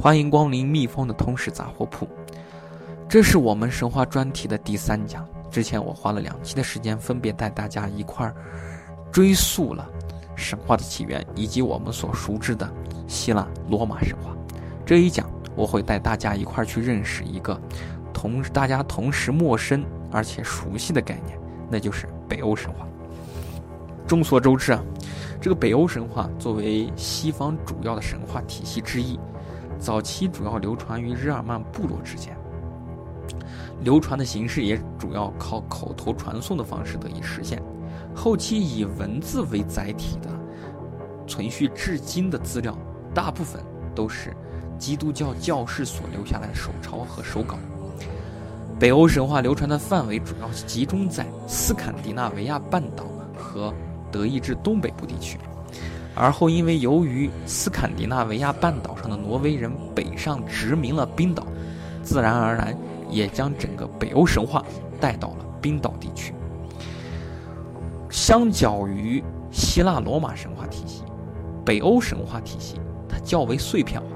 欢迎光临蜜蜂的通识杂货铺。这是我们神话专题的第三讲。之前我花了两期的时间，分别带大家一块儿追溯了神话的起源，以及我们所熟知的希腊罗马神话。这一讲我会带大家一块儿去认识一个同大家同时陌生而且熟悉的概念，那就是北欧神话。众所周知啊，这个北欧神话作为西方主要的神话体系之一。早期主要流传于日耳曼部落之间，流传的形式也主要靠口头传送的方式得以实现。后期以文字为载体的存续至今的资料，大部分都是基督教教士所留下来的手抄和手稿。北欧神话流传的范围主要集中在斯堪的纳维亚半岛和德意志东北部地区。而后，因为由于斯堪的纳维亚半岛上的挪威人北上殖民了冰岛，自然而然也将整个北欧神话带到了冰岛地区。相较于希腊罗马神话体系，北欧神话体系它较为碎片化。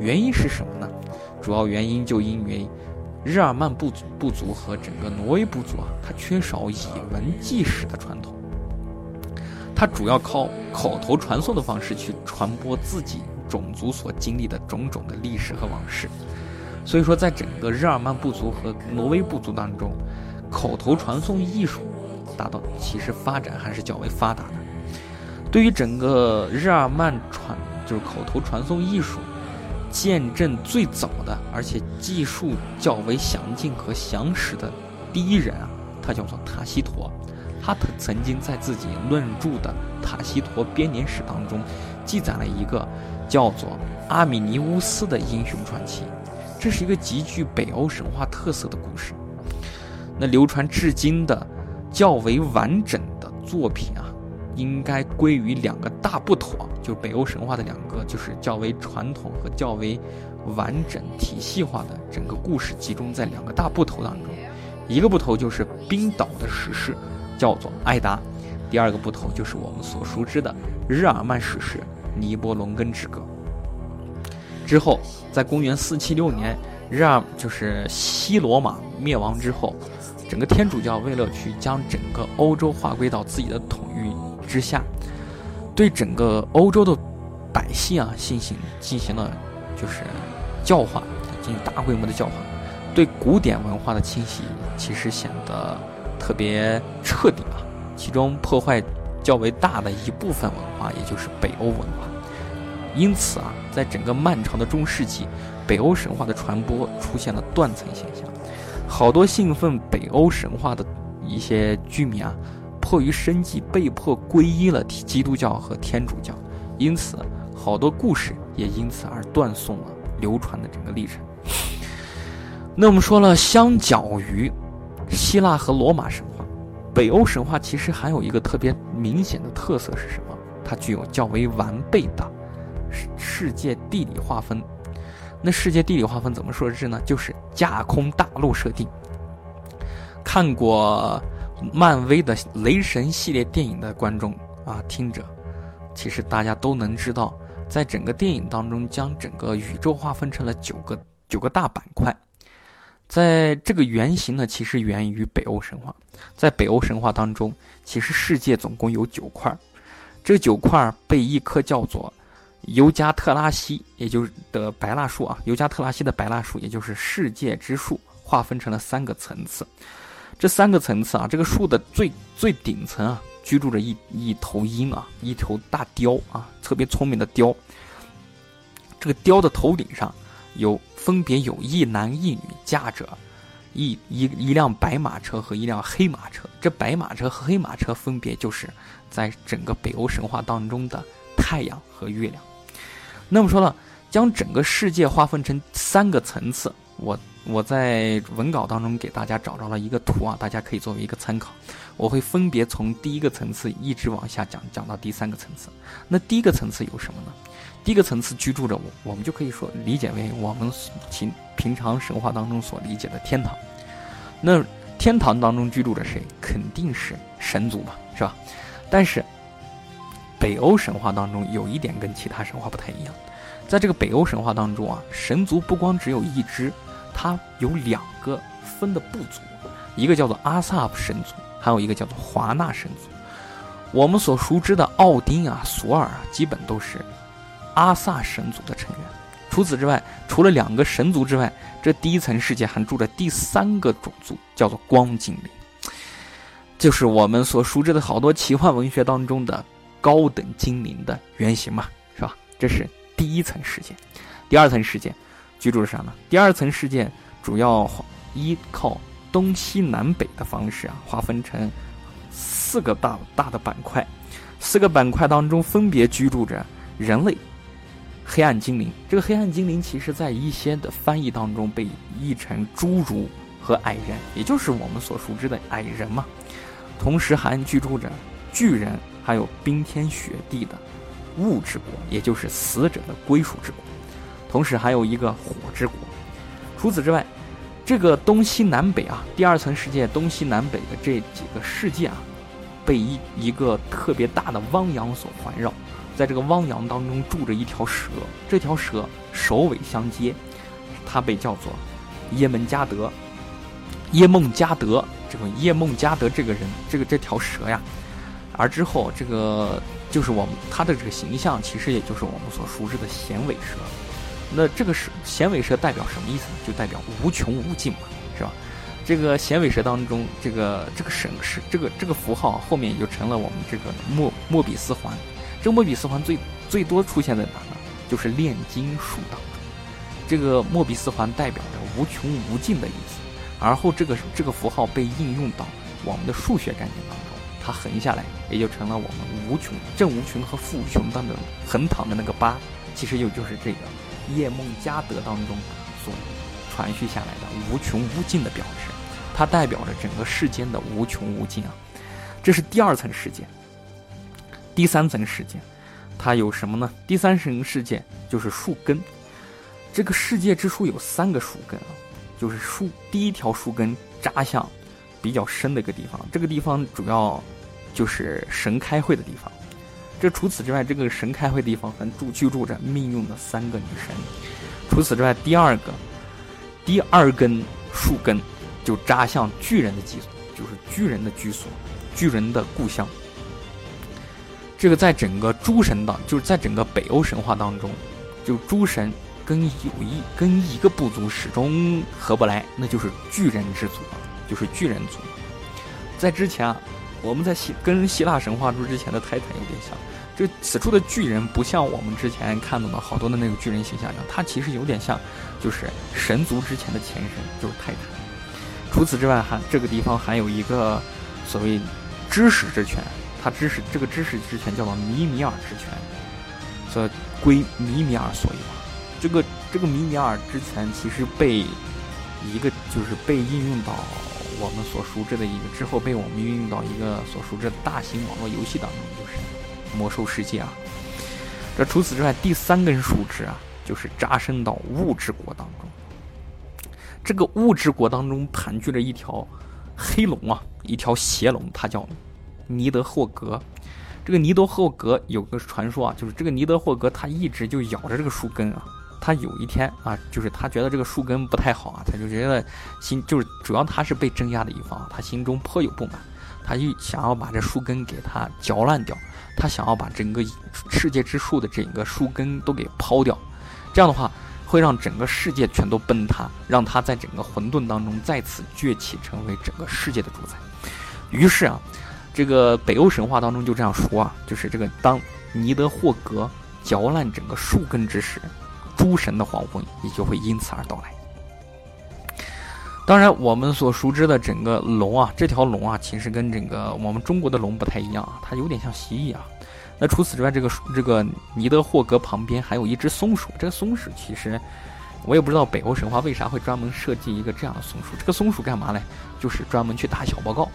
原因是什么呢？主要原因就因为日耳曼部族部族和整个挪威部族啊，它缺少以文记史的传统。它主要靠口头传送的方式去传播自己种族所经历的种种的历史和往事，所以说，在整个日耳曼部族和挪威部族当中，口头传送艺术达到其实发展还是较为发达的。对于整个日耳曼传就是口头传送艺术见证最早的，而且技术较为详尽和详实的第一人啊，他叫做塔西佗。他曾曾经在自己论著的《塔西佗编年史》当中，记载了一个叫做阿米尼乌斯的英雄传奇。这是一个极具北欧神话特色的故事。那流传至今的较为完整的作品啊，应该归于两个大部头，就是北欧神话的两个，就是较为传统和较为完整体系化的整个故事集中在两个大部头当中。一个部头就是冰岛的史诗。叫做艾达，第二个不同就是我们所熟知的日耳曼史诗《尼伯龙根之歌》。之后，在公元四七六年，日耳就是西罗马灭亡之后，整个天主教为了去将整个欧洲划归到自己的统御之下，对整个欧洲的百姓啊进行进行了就是教化，进行大规模的教化，对古典文化的清洗，其实显得。特别彻底啊，其中破坏较为大的一部分文化，也就是北欧文化。因此啊，在整个漫长的中世纪，北欧神话的传播出现了断层现象。好多信奉北欧神话的一些居民啊，迫于生计，被迫皈依了基督教和天主教。因此，好多故事也因此而断送了流传的整个历程。那我们说了，相较于。希腊和罗马神话，北欧神话其实还有一个特别明显的特色是什么？它具有较为完备的世世界地理划分。那世界地理划分怎么说是呢？就是架空大陆设定。看过漫威的雷神系列电影的观众啊，听者，其实大家都能知道，在整个电影当中，将整个宇宙划分成了九个九个大板块。在这个原型呢，其实源于北欧神话。在北欧神话当中，其实世界总共有九块，这九块被一棵叫做尤加特拉西，也就是的白蜡树啊，尤加特拉西的白蜡树，也就是世界之树，划分成了三个层次。这三个层次啊，这个树的最最顶层啊，居住着一一头鹰啊，一头大雕啊，特别聪明的雕。这个雕的头顶上。有分别有一男一女驾着一一一辆白马车和一辆黑马车，这白马车和黑马车分别就是在整个北欧神话当中的太阳和月亮。那么说了，将整个世界划分成三个层次，我我在文稿当中给大家找着了一个图啊，大家可以作为一个参考。我会分别从第一个层次一直往下讲，讲到第三个层次。那第一个层次有什么呢？第一个层次居住着我，我们就可以说理解为我们平平常神话当中所理解的天堂。那天堂当中居住着谁？肯定是神族嘛，是吧？但是北欧神话当中有一点跟其他神话不太一样，在这个北欧神话当中啊，神族不光只有一只，它有两个分的部族，一个叫做阿萨普神族，还有一个叫做华纳神族。我们所熟知的奥丁啊、索尔啊，基本都是阿萨神族的成员。除此之外，除了两个神族之外，这第一层世界还住着第三个种族，叫做光精灵，就是我们所熟知的好多奇幻文学当中的高等精灵的原型嘛，是吧？这是。第一层世界，第二层世界居住着啥呢？第二层世界主要依靠东西南北的方式啊，划分成四个大大的板块。四个板块当中分别居住着人类、黑暗精灵。这个黑暗精灵其实在一些的翻译当中被译成侏儒和矮人，也就是我们所熟知的矮人嘛。同时还居住着巨人，还有冰天雪地的。物之国，也就是死者的归属之国，同时还有一个火之国。除此之外，这个东西南北啊，第二层世界东西南北的这几个世界啊，被一一个特别大的汪洋所环绕。在这个汪洋当中住着一条蛇，这条蛇首尾相接，它被叫做耶门加德。耶梦加德，这个耶梦加德这个人，这个这条蛇呀，而之后这个。就是我们它的这个形象，其实也就是我们所熟知的衔尾蛇。那这个是衔尾蛇代表什么意思呢？就代表无穷无尽嘛，是吧？这个衔尾蛇当中，这个这个省是这个这个符号后面也就成了我们这个莫莫比斯环。这个莫比斯环最最多出现在哪呢？就是炼金术当中。这个莫比斯环代表着无穷无尽的意思，而后这个这个符号被应用到我们的数学概念当中。它横下来，也就成了我们无穷正无穷和负无穷当中横躺的那个八，其实又就是这个叶梦加德当中所传续下来的无穷无尽的表示，它代表着整个世间的无穷无尽啊。这是第二层世界，第三层世界，它有什么呢？第三层世界就是树根，这个世界之树有三个树根啊，就是树第一条树根扎向比较深的一个地方，这个地方主要。就是神开会的地方。这除此之外，这个神开会地方还住居住着命运的三个女神。除此之外，第二个第二根树根就扎向巨人的居所，就是巨人的居所，巨人的故乡。这个在整个诸神当，就是在整个北欧神话当中，就诸神跟有一跟一个部族始终合不来，那就是巨人之族，就是巨人族。在之前啊。我们在希跟希腊神话中之前的泰坦有点像，这此处的巨人不像我们之前看到的好多的那个巨人形象一样，它其实有点像，就是神族之前的前身，就是泰坦。除此之外，还这个地方还有一个所谓知识之泉，它知识这个知识之泉叫做米米尔之泉，所归米米尔所有。这个这个米米尔之泉其实被一个就是被应用到。我们所熟知的一个之后被我们运用到一个所熟知的大型网络游戏当中，就是《魔兽世界》啊。这除此之外，第三根树枝啊，就是扎深到物质国当中。这个物质国当中盘踞着一条黑龙啊，一条邪龙，它叫尼德霍格。这个尼德霍格有个传说啊，就是这个尼德霍格他一直就咬着这个树根啊。他有一天啊，就是他觉得这个树根不太好啊，他就觉得心就是主要他是被镇压的一方，他心中颇有不满，他就想要把这树根给他嚼烂掉，他想要把整个世界之树的整个树根都给抛掉，这样的话会让整个世界全都崩塌，让他在整个混沌当中再次崛起，成为整个世界的主宰。于是啊，这个北欧神话当中就这样说啊，就是这个当尼德霍格嚼烂整个树根之时。诸神的黄昏也就会因此而到来。当然，我们所熟知的整个龙啊，这条龙啊，其实跟整个我们中国的龙不太一样啊，它有点像蜥蜴啊。那除此之外，这个这个尼德霍格旁边还有一只松鼠。这个松鼠其实我也不知道北欧神话为啥会专门设计一个这样的松鼠。这个松鼠干嘛嘞？就是专门去打小报告，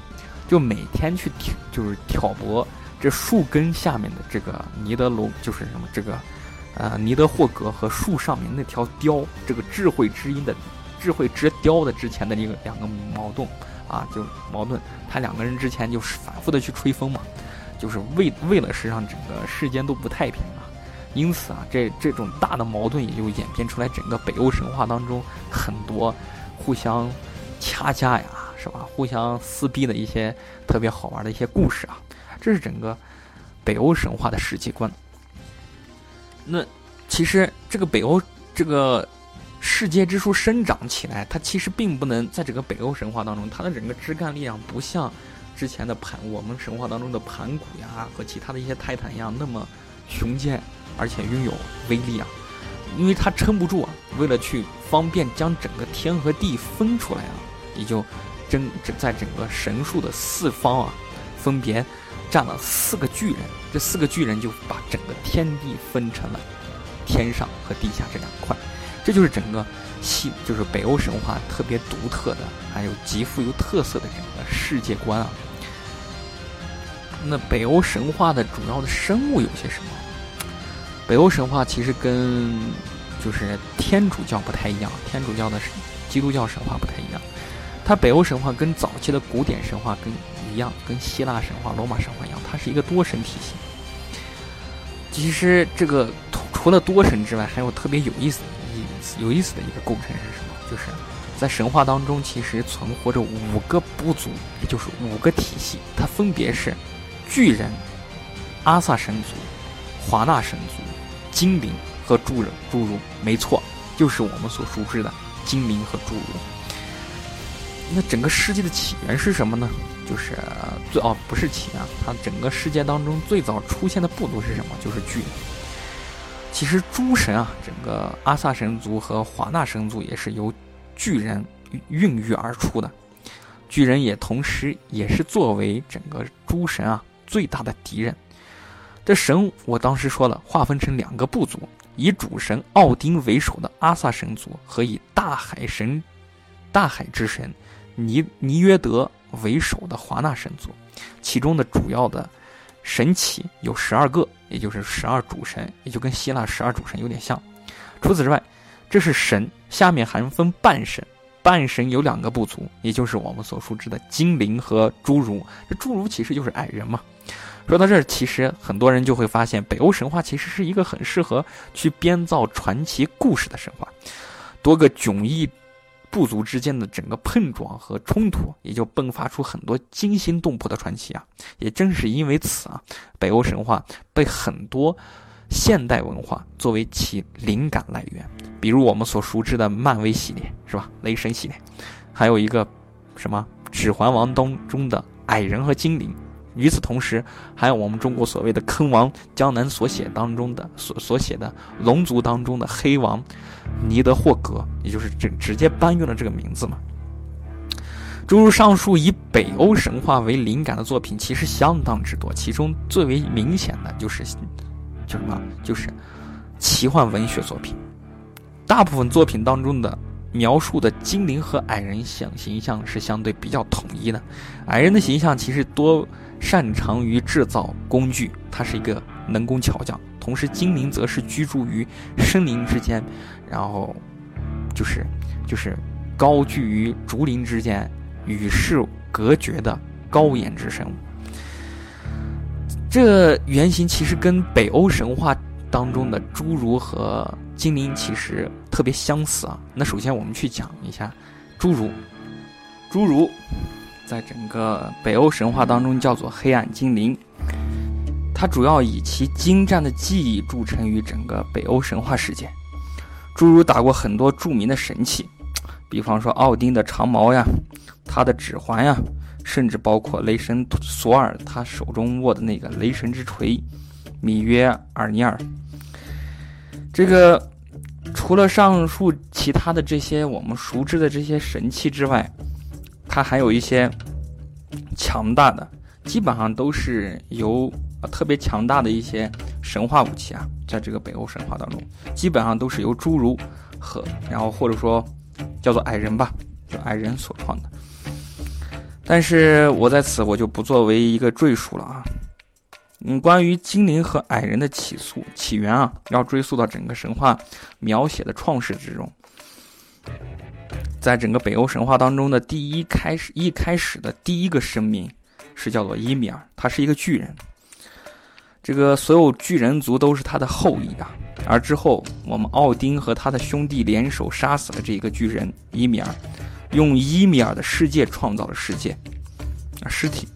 就每天去挑，就是挑拨这树根下面的这个尼德龙，就是什么这个。呃，尼德霍格和树上面那条雕，这个智慧之音的智慧之雕的之前的那个两个矛盾啊，就矛盾，他两个人之前就是反复的去吹风嘛，就是为为了是让整个世间都不太平啊，因此啊，这这种大的矛盾也就演变出来，整个北欧神话当中很多互相掐架呀，是吧？互相撕逼的一些特别好玩的一些故事啊，这是整个北欧神话的世界观。那其实这个北欧这个世界之树生长起来，它其实并不能在整个北欧神话当中，它的整个枝干力量不像之前的盘我们神话当中的盘古呀和其他的一些泰坦一样那么雄健。而且拥有威力啊，因为他撑不住啊。为了去方便将整个天和地分出来啊，也就整整在整个神树的四方啊，分别站了四个巨人。这四个巨人就把整个天地分成了天上和地下这两块。这就是整个西，就是北欧神话特别独特的，还有极富有特色的这个世界观啊。那北欧神话的主要的生物有些什么？北欧神话其实跟就是天主教不太一样，天主教的基督教神话不太一样。它北欧神话跟早期的古典神话跟一样，跟希腊神话、罗马神话一样，它是一个多神体系。其实这个除了多神之外，还有特别有意思的、有意思的一个构成是什么？就是在神话当中，其实存活着五个部族，也就是五个体系，它分别是巨人、阿萨神族、华纳神族。精灵和侏儒，侏儒没错，就是我们所熟知的精灵和侏儒。那整个世界的起源是什么呢？就是最哦，不是起源，它整个世界当中最早出现的部族是什么？就是巨人。其实诸神啊，整个阿萨神族和华纳神族也是由巨人孕育而出的。巨人也同时也是作为整个诸神啊最大的敌人。这神，我当时说了，划分成两个部族，以主神奥丁为首的阿萨神族和以大海神、大海之神尼尼约德为首的华纳神族。其中的主要的神祇有十二个，也就是十二主神，也就跟希腊十二主神有点像。除此之外，这是神，下面还分半神，半神有两个部族，也就是我们所熟知的精灵和侏儒。这侏儒其实就是矮人嘛。说到这儿，其实很多人就会发现，北欧神话其实是一个很适合去编造传奇故事的神话。多个迥异部族之间的整个碰撞和冲突，也就迸发出很多惊心动魄的传奇啊！也正是因为此啊，北欧神话被很多现代文化作为其灵感来源。比如我们所熟知的漫威系列，是吧？雷神系列，还有一个什么《指环王》当中的矮人和精灵。与此同时，还有我们中国所谓的坑王江南所写当中的所所写的龙族当中的黑王尼德霍格，也就是直直接搬运了这个名字嘛。诸如上述以北欧神话为灵感的作品，其实相当之多，其中最为明显的就是就什么，就是奇幻文学作品。大部分作品当中的描述的精灵和矮人像形象是相对比较统一的，矮人的形象其实多。擅长于制造工具，他是一个能工巧匠。同时，精灵则是居住于森林之间，然后就是就是高居于竹林之间，与世隔绝的高颜值生物。这原型其实跟北欧神话当中的侏儒和精灵其实特别相似啊。那首先我们去讲一下侏儒，侏儒。在整个北欧神话当中，叫做黑暗精灵。它主要以其精湛的技艺著称于整个北欧神话世界。侏儒打过很多著名的神器，比方说奥丁的长矛呀，他的指环呀，甚至包括雷神索尔他手中握的那个雷神之锤，米约尔尼尔。这个除了上述其他的这些我们熟知的这些神器之外，它还有一些强大的，基本上都是由特别强大的一些神话武器啊，在这个北欧神话当中，基本上都是由侏儒和然后或者说叫做矮人吧，就矮人所创的。但是我在此我就不作为一个赘述了啊。嗯，关于精灵和矮人的起诉起源啊，要追溯到整个神话描写的创世之中。在整个北欧神话当中的第一开始一开始的第一个生命是叫做伊米尔，他是一个巨人。这个所有巨人族都是他的后裔啊。而之后，我们奥丁和他的兄弟联手杀死了这一个巨人伊米尔，用伊米尔的世界创造了世界，啊，尸体，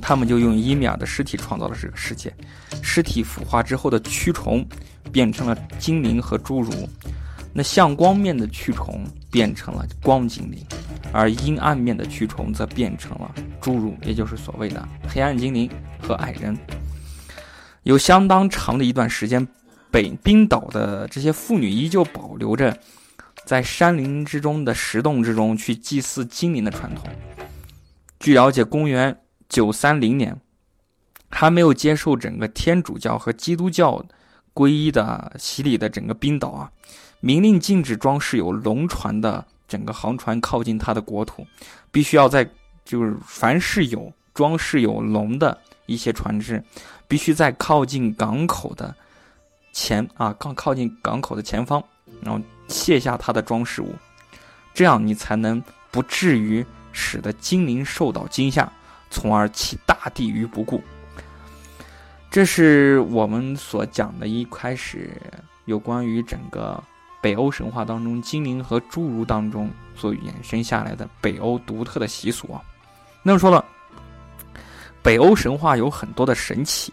他们就用伊米尔的尸体创造了这个世界。尸体腐化之后的蛆虫变成了精灵和侏儒，那向光面的蛆虫变成了光精灵，而阴暗面的蛆虫则变成了侏儒，也就是所谓的黑暗精灵和矮人。有相当长的一段时间。北冰岛的这些妇女依旧保留着在山林之中的石洞之中去祭祀精灵的传统。据了解，公元九三零年，还没有接受整个天主教和基督教皈依的洗礼的整个冰岛啊，明令禁止装饰有龙船的整个航船靠近它的国土，必须要在就是凡是有装饰有龙的一些船只，必须在靠近港口的。前啊，靠靠近港口的前方，然后卸下它的装饰物，这样你才能不至于使得精灵受到惊吓，从而弃大地于不顾。这是我们所讲的一开始有关于整个北欧神话当中精灵和侏儒当中所衍生下来的北欧独特的习俗啊。那么说了，北欧神话有很多的神奇，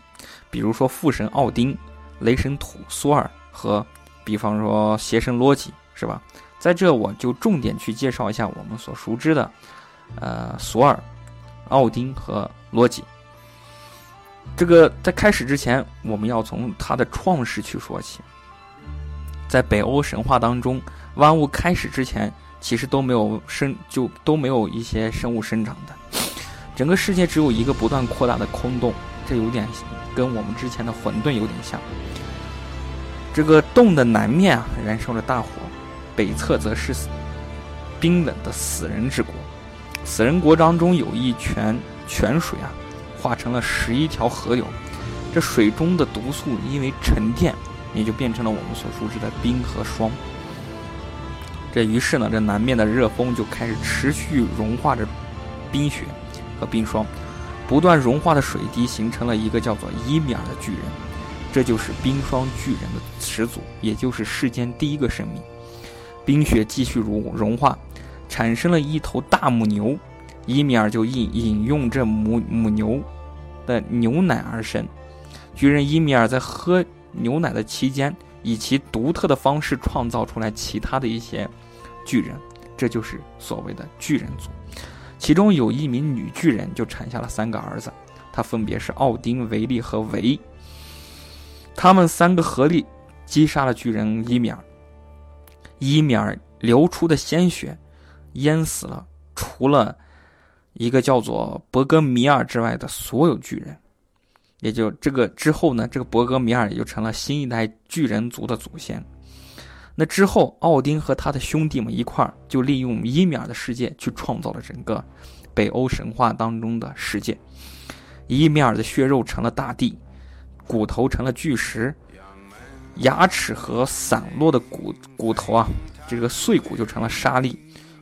比如说父神奥丁。雷神土苏尔和，比方说邪神罗辑，是吧？在这我就重点去介绍一下我们所熟知的，呃，索尔、奥丁和罗辑。这个在开始之前，我们要从它的创世去说起。在北欧神话当中，万物开始之前，其实都没有生，就都没有一些生物生长的，整个世界只有一个不断扩大的空洞，这有点。跟我们之前的混沌有点像。这个洞的南面啊，燃烧着大火，北侧则是冰冷的死人之国。死人国当中有一泉泉水啊，化成了十一条河流。这水中的毒素因为沉淀，也就变成了我们所熟知的冰和霜。这于是呢，这南面的热风就开始持续融化着冰雪和冰霜。不断融化的水滴形成了一个叫做伊米尔的巨人，这就是冰霜巨人的始祖，也就是世间第一个生命。冰雪继续融融化，产生了一头大母牛，伊米尔就饮饮用这母母牛的牛奶而生。巨人伊米尔在喝牛奶的期间，以其独特的方式创造出来其他的一些巨人，这就是所谓的巨人族。其中有一名女巨人就产下了三个儿子，他分别是奥丁、维利和维。他们三个合力击杀了巨人伊米尔。伊米尔流出的鲜血淹死了除了一个叫做伯格米尔之外的所有巨人。也就这个之后呢，这个伯格米尔也就成了新一代巨人族的祖先。那之后，奥丁和他的兄弟们一块儿就利用伊米尔的世界去创造了整个北欧神话当中的世界。伊米尔的血肉成了大地，骨头成了巨石，牙齿和散落的骨骨头啊，这个碎骨就成了沙粒，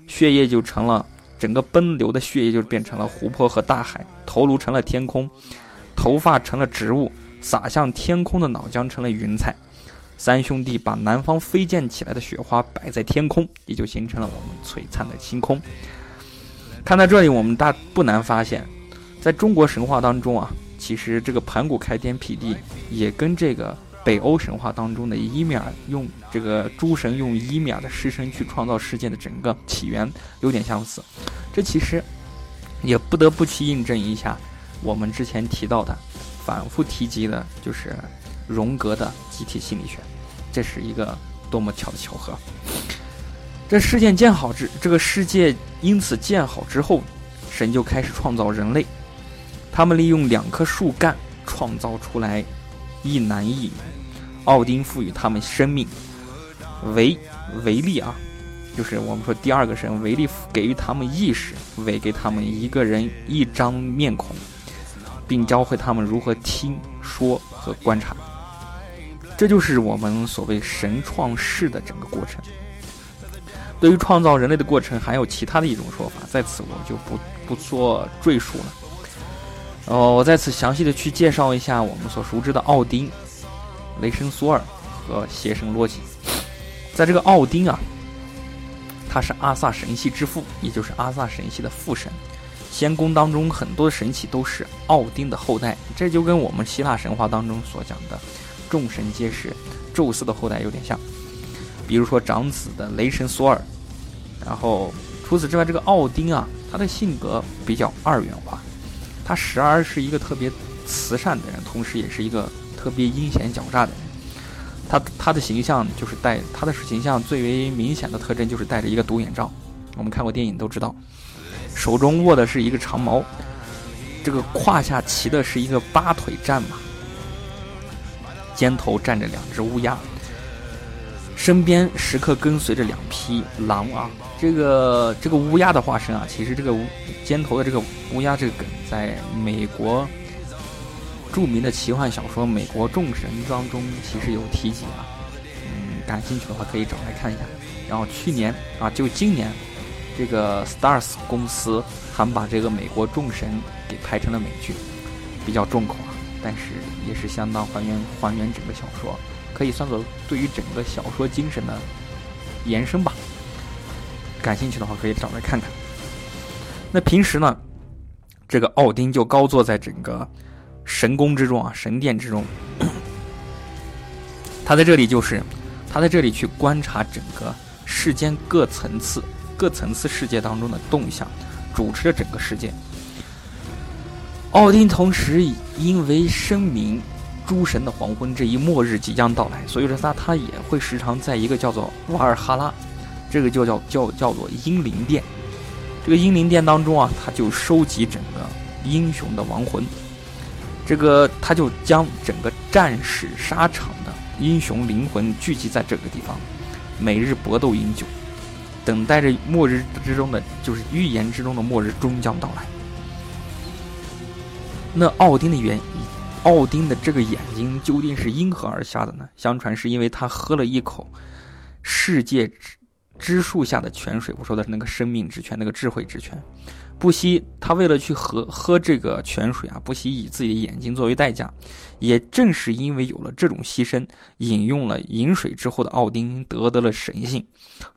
血液就成了整个奔流的血液就变成了湖泊和大海，头颅成了天空，头发成了植物，洒向天空的脑浆成了云彩。三兄弟把南方飞溅起来的雪花摆在天空，也就形成了我们璀璨的星空。看到这里，我们大不难发现，在中国神话当中啊，其实这个盘古开天辟地，也跟这个北欧神话当中的伊米尔用这个诸神用伊米尔的尸身去创造世界的整个起源有点相似。这其实也不得不去印证一下我们之前提到的、反复提及的，就是。荣格的集体心理学，这是一个多么巧的巧合！这事件建好之，这个世界因此建好之后，神就开始创造人类。他们利用两棵树干创造出来一男一女。奥丁赋予他们生命，维维利啊，就是我们说第二个神维利给予他们意识，为给他们一个人一张面孔，并教会他们如何听说和观察。这就是我们所谓神创世的整个过程。对于创造人类的过程，还有其他的一种说法，在此我就不不做赘述了。哦，我在此详细的去介绍一下我们所熟知的奥丁、雷神索尔和邪神洛基。在这个奥丁啊，他是阿萨神系之父，也就是阿萨神系的父神。仙宫当中很多的神奇都是奥丁的后代，这就跟我们希腊神话当中所讲的众神皆是宙斯的后代有点像。比如说长子的雷神索尔，然后除此之外，这个奥丁啊，他的性格比较二元化。他时而是一个特别慈善的人，同时也是一个特别阴险狡诈的人。他他的形象就是戴他的形象最为明显的特征就是戴着一个独眼罩。我们看过电影都知道，手中握的是一个长矛，这个胯下骑的是一个八腿战马，肩头站着两只乌鸦，身边时刻跟随着两匹狼啊。这个这个乌鸦的化身啊，其实这个乌肩头的这个乌鸦这个梗，在美国著名的奇幻小说《美国众神》当中其实有提及啊。嗯，感兴趣的话可以找来看一下。然后去年啊，就今年，这个 Stars 公司他们把这个《美国众神》给拍成了美剧，比较重口啊，但是也是相当还原还原整个小说，可以算作对于整个小说精神的延伸吧。感兴趣的话，可以找来看看。那平时呢，这个奥丁就高坐在整个神宫之中啊，神殿之中。他在这里就是，他在这里去观察整个世间各层次、各层次世界当中的动向，主持着整个世界。奥丁同时因为声明诸神的黄昏这一末日即将到来，所以说他他也会时常在一个叫做瓦尔哈拉。这个就叫叫叫做英灵殿，这个英灵殿当中啊，他就收集整个英雄的亡魂，这个他就将整个战士沙场的英雄灵魂聚集在这个地方，每日搏斗饮酒，等待着末日之中的，就是预言之中的末日终将到来。那奥丁的眼，奥丁的这个眼睛究竟是因何而瞎的呢？相传是因为他喝了一口世界之。之树下的泉水，我说的是那个生命之泉，那个智慧之泉。不惜他为了去喝喝这个泉水啊，不惜以自己的眼睛作为代价。也正是因为有了这种牺牲，饮用了饮水之后的奥丁得得了神性，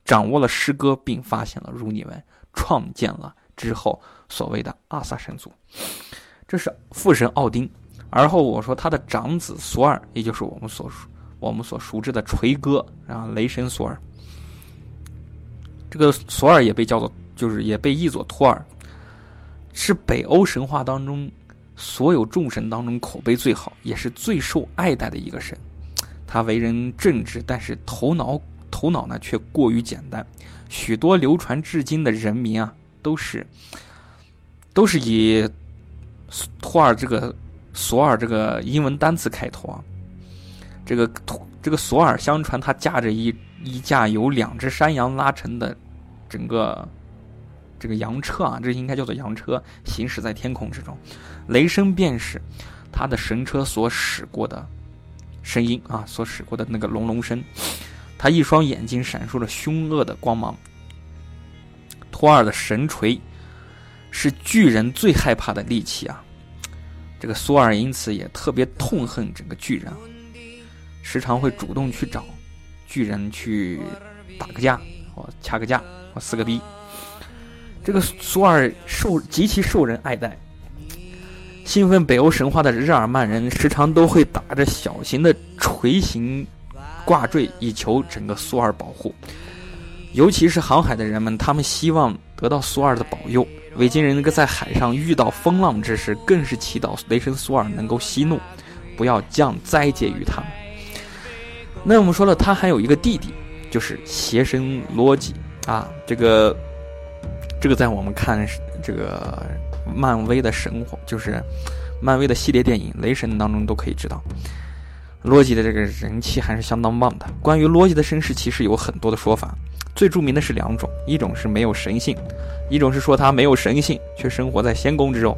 掌握了诗歌，并发现了如尼文，创建了之后所谓的阿萨神族。这是父神奥丁。而后我说他的长子索尔，也就是我们所我们所熟知的锤哥，然后雷神索尔。这个索尔也被叫做，就是也被译作托尔，是北欧神话当中所有众神当中口碑最好，也是最受爱戴的一个神。他为人正直，但是头脑头脑呢却过于简单。许多流传至今的人名啊，都是都是以托尔这个索尔这个英文单词开头啊。这个托这个索尔，相传他驾着一。一架由两只山羊拉成的整个这个羊车啊，这应该叫做羊车，行驶在天空之中。雷声便是他的神车所驶过的声音啊，所驶过的那个隆隆声。他一双眼睛闪烁着凶恶的光芒。托尔的神锤是巨人最害怕的利器啊。这个索尔因此也特别痛恨整个巨人，时常会主动去找。巨人去打个架，或掐个架，或撕个逼。这个索尔受极其受人爱戴。兴奋北欧神话的日耳曼人时常都会打着小型的锤形挂坠，以求整个索尔保护。尤其是航海的人们，他们希望得到索尔的保佑。维京人那个在海上遇到风浪之时，更是祈祷雷神索尔能够息怒，不要降灾劫于他们。那我们说了，他还有一个弟弟，就是邪神罗辑啊。这个，这个在我们看这个漫威的神话，就是漫威的系列电影《雷神》当中都可以知道，罗辑的这个人气还是相当旺的。关于罗辑的身世，其实有很多的说法，最著名的是两种：一种是没有神性，一种是说他没有神性却生活在仙宫之中；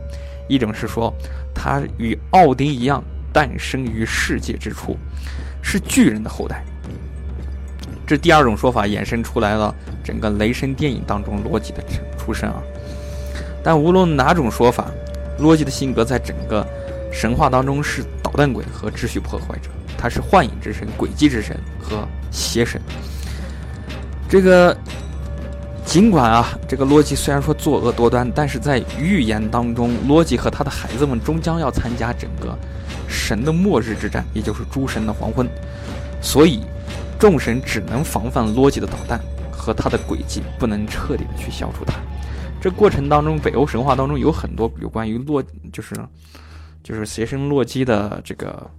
一种是说他与奥丁一样诞生于世界之初。是巨人的后代，这第二种说法衍生出来了整个雷神电影当中逻辑的出身啊。但无论哪种说法，洛基的性格在整个神话当中是捣蛋鬼和秩序破坏者，他是幻影之神、诡计之神和邪神。这个尽管啊，这个洛基虽然说作恶多端，但是在预言当中，洛基和他的孩子们终将要参加整个神的末日之战，也就是诸神的黄昏，所以众神只能防范洛基的导弹和他的诡计，不能彻底的去消除他。这过程当中，北欧神话当中有很多有关于洛，就是就是邪神洛基的这个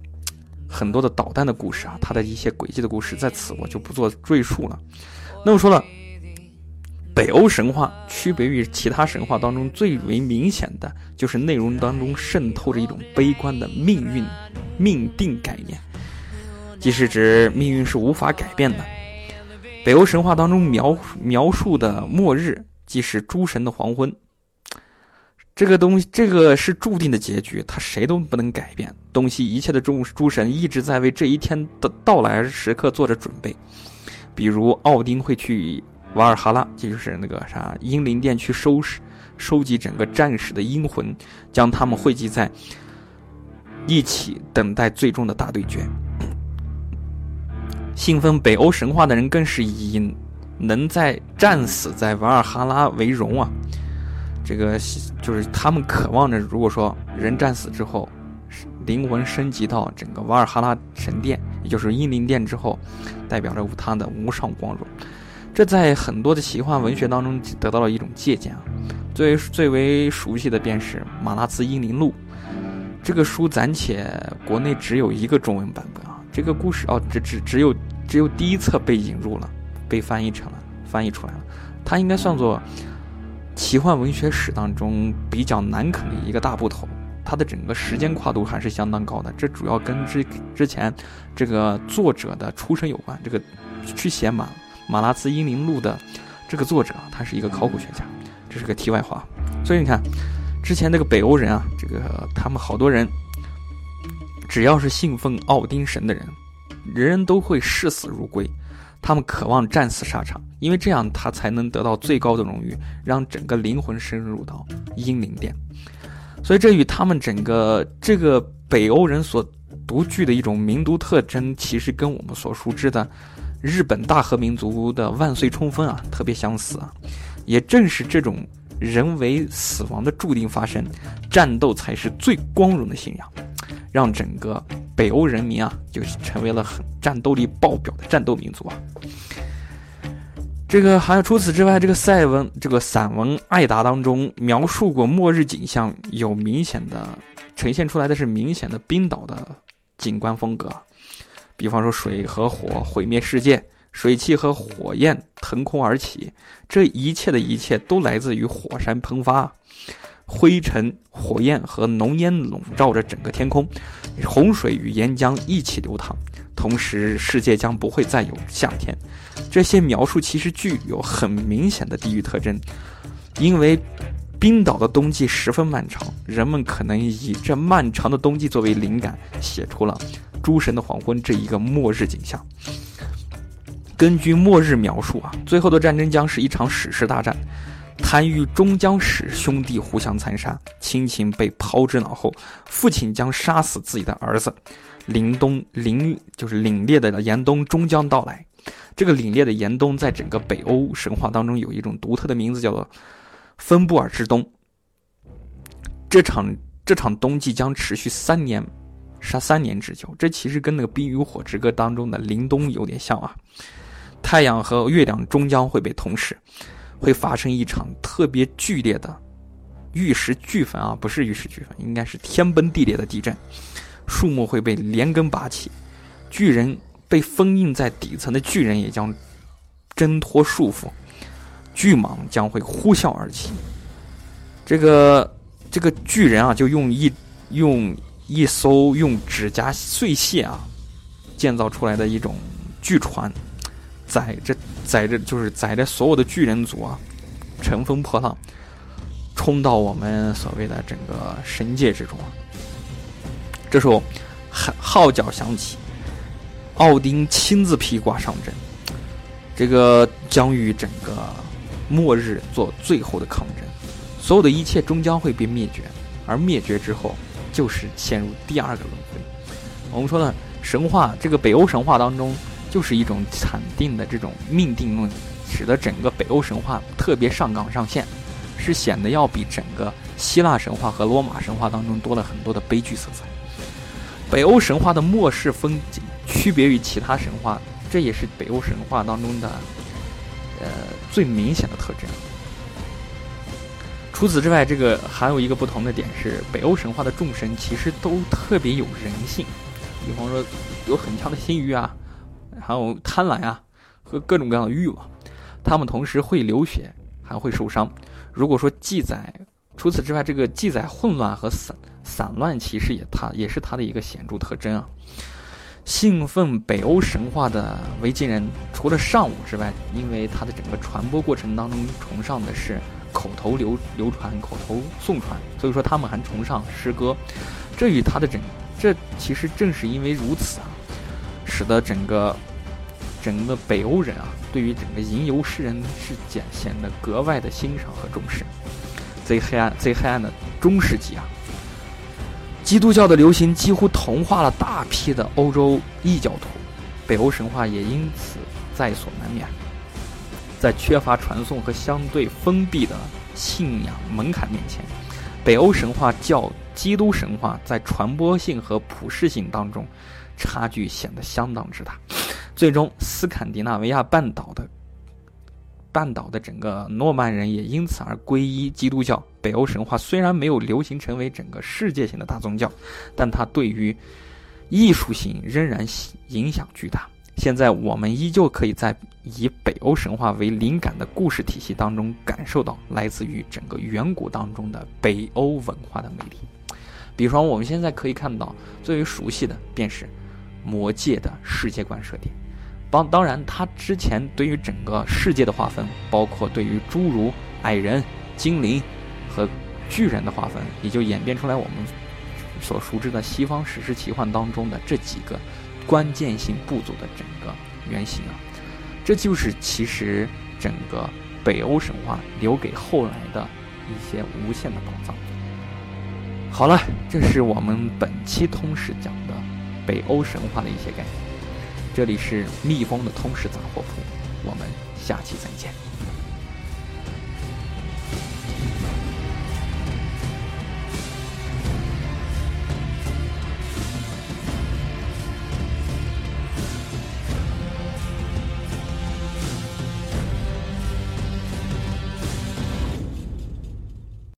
很多的导弹的故事啊，他的一些诡计的故事，在此我就不做赘述了。那么说了，北欧神话区别于其他神话当中最为明显的就是内容当中渗透着一种悲观的命运、命定概念，即是指命运是无法改变的。北欧神话当中描描述的末日，即是诸神的黄昏。这个东西，这个是注定的结局，他谁都不能改变。东西一切的诸诸神一直在为这一天的到来时刻做着准备。比如奥丁会去瓦尔哈拉，这就是那个啥英灵殿去收拾、收集整个战士的阴魂，将他们汇集在一起，等待最终的大对决。信奉北欧神话的人更是以能在战死在瓦尔哈拉为荣啊！这个就是他们渴望着，如果说人战死之后，灵魂升级到整个瓦尔哈拉神殿。也就是英灵殿之后，代表着他的无上光荣。这在很多的奇幻文学当中得到了一种借鉴啊。最最为熟悉的便是《马拉兹英灵录》这个书，暂且国内只有一个中文版本啊。这个故事哦，只只只有只有第一册被引入了，被翻译成了翻译出来了。它应该算作奇幻文学史当中比较难啃的一个大部头。它的整个时间跨度还是相当高的，这主要跟之之前这个作者的出身有关。这个去写马马拉兹英灵录的这个作者，他是一个考古学家，这是个题外话。所以你看，之前那个北欧人啊，这个他们好多人，只要是信奉奥丁神的人，人人都会视死如归，他们渴望战死沙场，因为这样他才能得到最高的荣誉，让整个灵魂深入到英灵殿。所以，这与他们整个这个北欧人所独具的一种民族特征，其实跟我们所熟知的日本大和民族的万岁冲锋啊，特别相似啊。也正是这种人为死亡的注定发生，战斗才是最光荣的信仰，让整个北欧人民啊，就成为了很战斗力爆表的战斗民族啊。这个还有除此之外，这个赛文这个散文《艾达》当中描述过末日景象，有明显的呈现出来的是明显的冰岛的景观风格，比方说水和火毁灭世界，水汽和火焰腾空而起，这一切的一切都来自于火山喷发，灰尘、火焰和浓烟笼罩着整个天空，洪水与岩浆一起流淌。同时，世界将不会再有夏天。这些描述其实具有很明显的地域特征，因为冰岛的冬季十分漫长，人们可能以这漫长的冬季作为灵感，写出了《诸神的黄昏》这一个末日景象。根据末日描述啊，最后的战争将是一场史诗大战，贪欲终将使兄弟互相残杀，亲情被抛之脑后，父亲将杀死自己的儿子。凛冬凛就是凛冽的严冬终将到来。这个凛冽的严冬，在整个北欧神话当中有一种独特的名字，叫做芬布尔之冬。这场这场冬季将持续三年，杀三年之久。这其实跟那个《冰与火之歌》当中的凛冬有点像啊。太阳和月亮终将会被同时，会发生一场特别剧烈的玉石俱焚啊，不是玉石俱焚，应该是天崩地裂的地震。树木会被连根拔起，巨人被封印在底层的巨人也将挣脱束缚，巨蟒将会呼啸而起。这个这个巨人啊，就用一用一艘用指甲碎屑啊建造出来的一种巨船，载着载着就是载着所有的巨人族啊，乘风破浪，冲到我们所谓的整个神界之中啊。这时候，号号角响起，奥丁亲自披挂上阵，这个将与整个末日做最后的抗争，所有的一切终将会被灭绝，而灭绝之后，就是陷入第二个轮回。我们说呢，神话这个北欧神话当中，就是一种惨定的这种命定论，使得整个北欧神话特别上纲上线，是显得要比整个希腊神话和罗马神话当中多了很多的悲剧色彩。北欧神话的末世风景区别于其他神话，这也是北欧神话当中的呃最明显的特征。除此之外，这个还有一个不同的点是，北欧神话的众神其实都特别有人性。比方说，有很强的心欲啊，还有贪婪啊，和各种各样的欲望。他们同时会流血，还会受伤。如果说记载，除此之外，这个记载混乱和散散乱，其实也它也是它的一个显著特征啊。信奉北欧神话的维京人，除了上武之外，因为它的整个传播过程当中崇尚的是口头流流传、口头诵传，所以说他们还崇尚诗歌。这与它的整这其实正是因为如此啊，使得整个整个北欧人啊，对于整个吟游诗人是显显得格外的欣赏和重视。最黑暗、最黑暗的中世纪啊，基督教的流行几乎同化了大批的欧洲异教徒，北欧神话也因此在所难免。在缺乏传送和相对封闭的信仰门槛面前，北欧神话较。基督神话在传播性和普适性当中，差距显得相当之大。最终，斯堪的纳维亚半岛的半岛的整个诺曼人也因此而皈依基督教。北欧神话虽然没有流行成为整个世界性的大宗教，但它对于艺术性仍然影响巨大。现在我们依旧可以在以北欧神话为灵感的故事体系当中，感受到来自于整个远古当中的北欧文化的魅力。比方，我们现在可以看到最为熟悉的便是《魔戒》的世界观设定。当当然，他之前对于整个世界的划分，包括对于侏儒矮人、精灵和巨人的划分，也就演变出来我们所熟知的西方史诗奇幻当中的这几个关键性部族的整个原型啊。这就是其实整个北欧神话留给后来的一些无限的宝藏。好了，这是我们本期通史讲的北欧神话的一些概念。这里是蜜蜂的通识杂货铺，我们下期再见。